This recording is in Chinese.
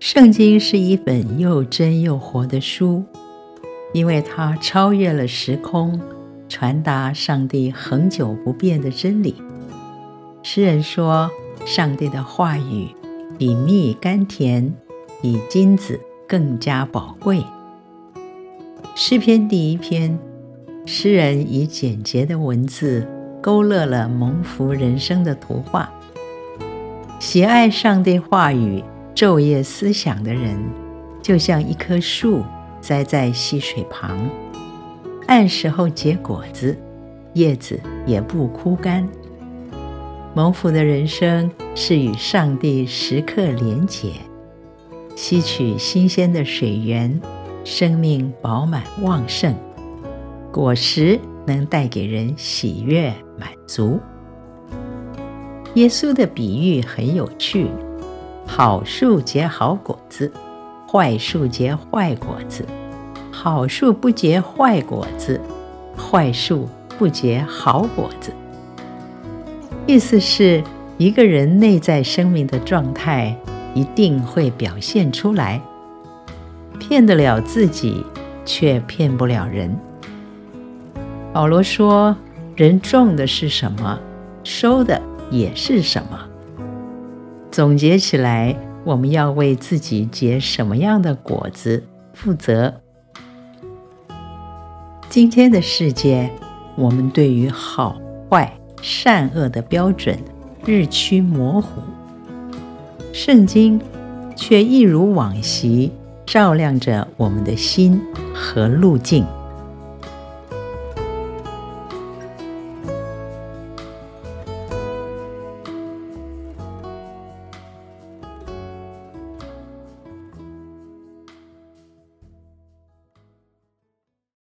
圣经是一本又真又活的书，因为它超越了时空，传达上帝恒久不变的真理。诗人说：“上帝的话语比蜜甘甜，比金子更加宝贵。”诗篇第一篇，诗人以简洁的文字勾勒了蒙福人生的图画。喜爱上帝话语。昼夜思想的人，就像一棵树栽在溪水旁，按时候结果子，叶子也不枯干。蒙福的人生是与上帝时刻连结，吸取新鲜的水源，生命饱满旺盛，果实能带给人喜悦满足。耶稣的比喻很有趣。好树结好果子，坏树结坏果子；好树不结坏果子，坏树不结好果子。意思是，一个人内在生命的状态一定会表现出来。骗得了自己，却骗不了人。保罗说：“人种的是什么，收的也是什么。”总结起来，我们要为自己结什么样的果子负责。今天的世界，我们对于好坏、善恶的标准日趋模糊，圣经却一如往昔照亮着我们的心和路径。